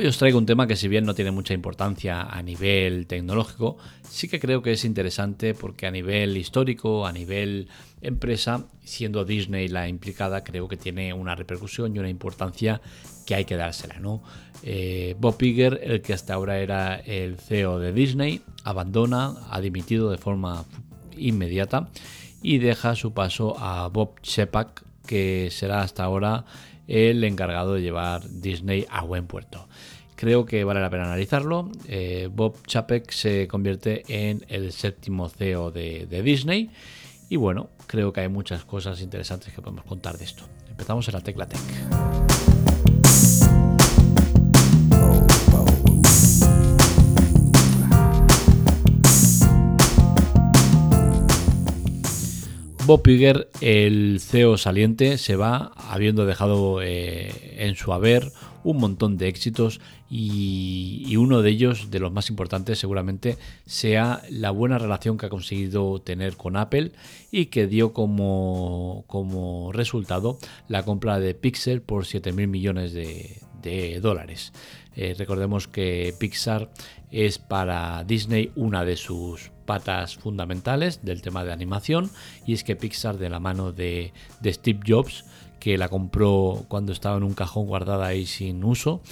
Hoy os traigo un tema que si bien no tiene mucha importancia a nivel tecnológico, sí que creo que es interesante porque a nivel histórico, a nivel empresa, siendo Disney la implicada, creo que tiene una repercusión y una importancia que hay que dársela, ¿no? Eh, Bob Iger, el que hasta ahora era el CEO de Disney, abandona, ha dimitido de forma inmediata y deja su paso a Bob Chapek, que será hasta ahora el encargado de llevar Disney a buen puerto. Creo que vale la pena analizarlo. Eh, Bob Chapek se convierte en el séptimo CEO de, Disney. Y bueno, creo que hay muchas cosas interesantes que podemos contar de esto. Empezamos en la Tecla Tech. Bob Iger, el CEO saliente, se va habiendo dejado eh, en su haber un montón de éxitos y, uno de ellos, de los más importantes seguramente, sea la buena relación que ha conseguido tener con Apple y que dio como, como resultado la compra de Pixel por 7 mil millones de, dólares. Eh, recordemos que Pixar es para Disney una de sus patas fundamentales del tema de animación y es que Pixar de la mano de, Steve Jobs que la compró cuando estaba en un cajón guardada ahí sin uso,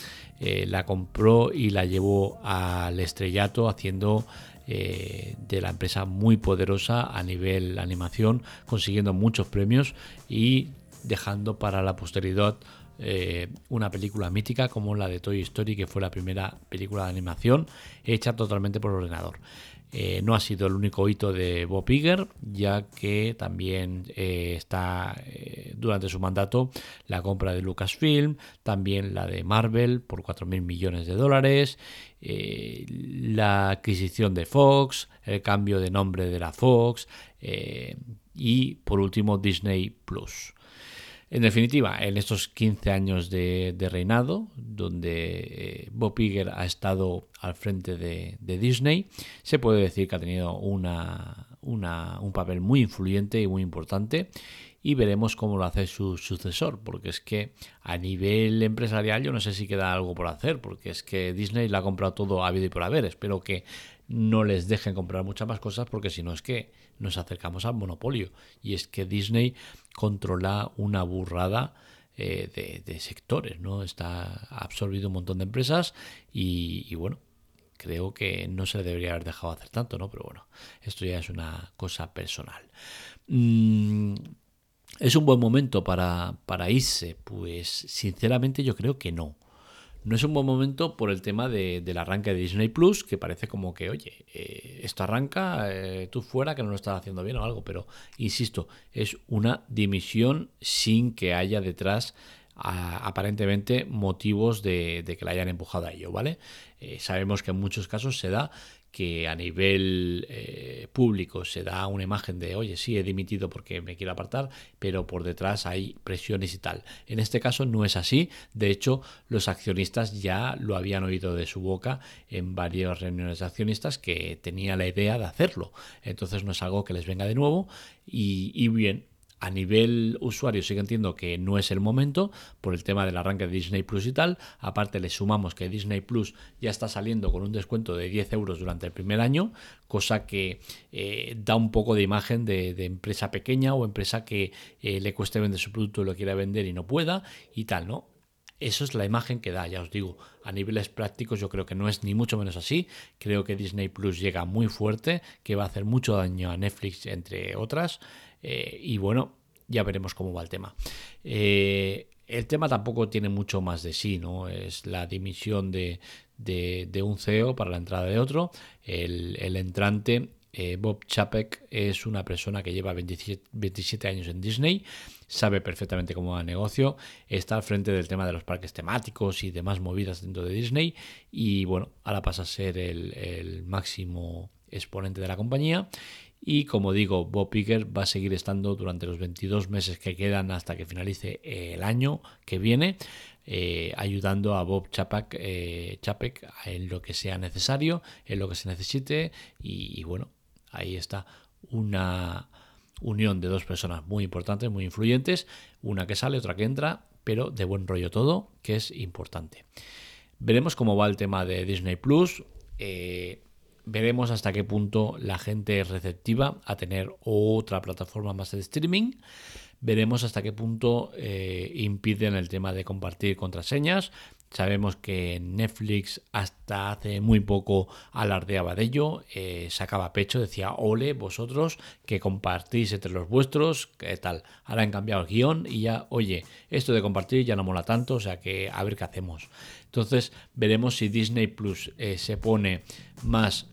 eh, la compró y la llevó al estrellato haciendo eh, de la empresa muy poderosa a nivel animación, consiguiendo muchos premios y dejando para la posteridad eh, una película mítica como la de Toy Story, que fue la primera película de animación hecha totalmente por ordenador. Eh, no ha sido el único hito de Bob Iger, ya que también eh, está eh, durante su mandato la compra de Lucasfilm, también la de Marvel por 4.000 millones de dólares, la adquisición de Fox, el cambio de nombre de la Fox y por último Disney Plus. En definitiva, en estos 15 años de, reinado, donde eh, Bob Iger ha estado al frente de, Disney, se puede decir que ha tenido un papel muy influyente y muy importante y veremos cómo lo hace su sucesor, porque es que a nivel empresarial yo no sé si queda algo por hacer, porque es que Disney le ha comprado todo habido y por haber, espero que no les dejen comprar muchas más cosas porque si no es que nos acercamos al monopolio. Y es que Disney controla una burrada eh, de, sectores, ¿no? Está absorbido un montón de empresas y, bueno, creo que no se le debería haber dejado hacer tanto, ¿no? Pero bueno, esto ya es una cosa personal. Mm, ¿Es un buen momento para, para irse? Pues sinceramente yo creo que no. No es un buen momento por el tema del arranque de Disney Plus, que parece como que, oye, eh, esto arranca, eh, tú fuera, que no lo estás haciendo bien o algo, pero insisto, es una dimisión sin que haya detrás aparentemente motivos de, que la hayan empujado a ello, ¿vale? Eh, sabemos que en muchos casos se da que a nivel eh, público se da una imagen de, oye, sí, he dimitido porque me quiero apartar, pero por detrás hay presiones y tal. En este caso no es así. De hecho, los accionistas ya lo habían oído de su boca en varias reuniones de accionistas que tenía la idea de hacerlo. Entonces no es algo que les venga de nuevo y, y bien, a nivel usuario sí que entiendo que no es el momento por el tema del arranque de Disney Plus y tal. Aparte le sumamos que Disney Plus ya está saliendo con un descuento de 10 euros durante el primer año, cosa que eh, da un poco de imagen de, empresa pequeña o empresa que eh, le cueste vender su producto y lo quiera vender y no pueda y tal, ¿no? Eso es la imagen que da, ya os digo. A niveles prácticos yo creo que no es ni mucho menos así. Creo que Disney Plus llega muy fuerte, que va a hacer mucho daño a Netflix, entre otras. Eh, y bueno, ya veremos cómo va el tema. Eh, el tema tampoco tiene mucho más de sí, ¿no? Es la dimisión de, un CEO para la entrada de otro. El, entrante, eh, Bob Chapek, es una persona que lleva 27, años en Disney, sabe perfectamente cómo va el negocio, está al frente del tema de los parques temáticos y demás movidas dentro de Disney y bueno, ahora pasa a ser el, máximo exponente de la compañía y como digo, Bob Iger va a seguir estando durante los 22 meses que quedan hasta que finalice el año que viene, eh, ayudando a Bob Chapek, eh, Chapek, en lo que sea necesario, en lo que se necesite. Y, bueno, ahí está una unión de dos personas muy importantes, muy influyentes, una que sale, otra que entra, pero de buen rollo todo, que es importante. Veremos cómo va el tema de Disney Plus. Eh, veremos hasta qué punto la gente es receptiva a tener otra plataforma más de streaming. Veremos hasta qué punto eh, impiden el tema de compartir contraseñas. Sabemos que Netflix hasta hace muy poco alardeaba de ello, eh, sacaba pecho, decía, ole, vosotros que compartís entre los vuestros, ¿qué tal? Ahora han cambiado el guion y ya, oye, esto de compartir ya no mola tanto, o sea que a ver qué hacemos. Entonces veremos si Disney Plus eh, se pone más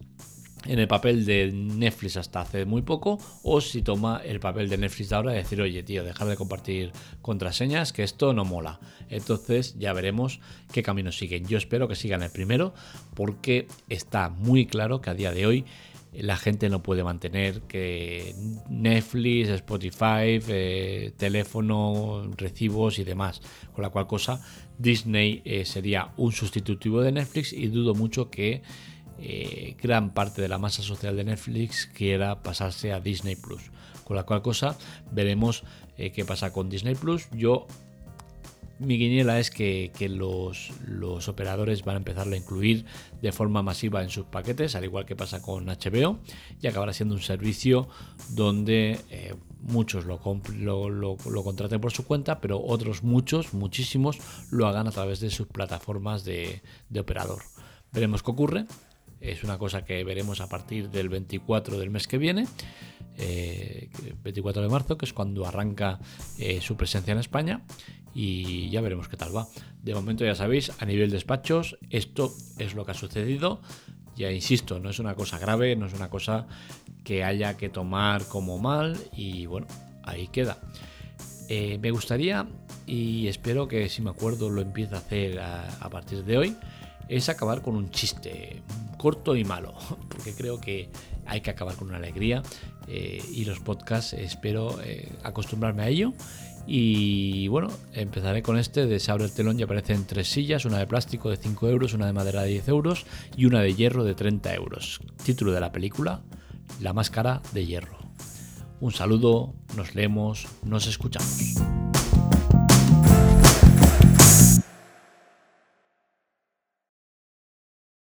en el papel de Netflix hasta hace muy poco o si toma el papel de Netflix de ahora y decir, oye tío, dejar de compartir contraseñas, que esto no mola. Entonces ya veremos qué camino siguen. Yo espero que sigan el primero porque está muy claro que a día de hoy la gente no puede mantener que Netflix, Spotify, eh, teléfono, recibos y demás. Con la cual cosa Disney eh, sería un sustitutivo de Netflix y dudo mucho que eh, gran parte de la masa social de Netflix quiera pasarse a Disney Plus. Con la cual cosa veremos eh, qué pasa con Disney Plus. Yo mi guiñela es que, los, operadores van a empezar a incluir de forma masiva en sus paquetes, al igual que pasa con HBO, y acabará siendo un servicio donde eh, muchos lo, contraten por su cuenta, pero otros muchos, muchísimos, lo hagan a través de sus plataformas de operador. Veremos qué ocurre es una cosa que veremos a partir del 24 del mes que viene, 24 eh, de marzo, que es cuando arranca eh, su presencia en España y ya veremos qué tal va. De momento ya sabéis, a nivel despachos, esto es lo que ha sucedido. Ya insisto, no es una cosa grave, no es una cosa que haya que tomar como mal y bueno, ahí queda. Eh, me gustaría y espero que si me acuerdo lo empiece a hacer a partir de hoy es acabar con un chiste corto y malo, porque creo que hay que acabar con una alegría eh, y los podcasts espero eh, acostumbrarme a ello. Y bueno, empezaré con este de Se abre el telón y aparecen tres sillas, una de plástico de 5 euros, una de madera de 10 euros y una de hierro de 30 euros. Título de la película, La máscara de hierro. Un saludo, nos leemos, nos escuchamos.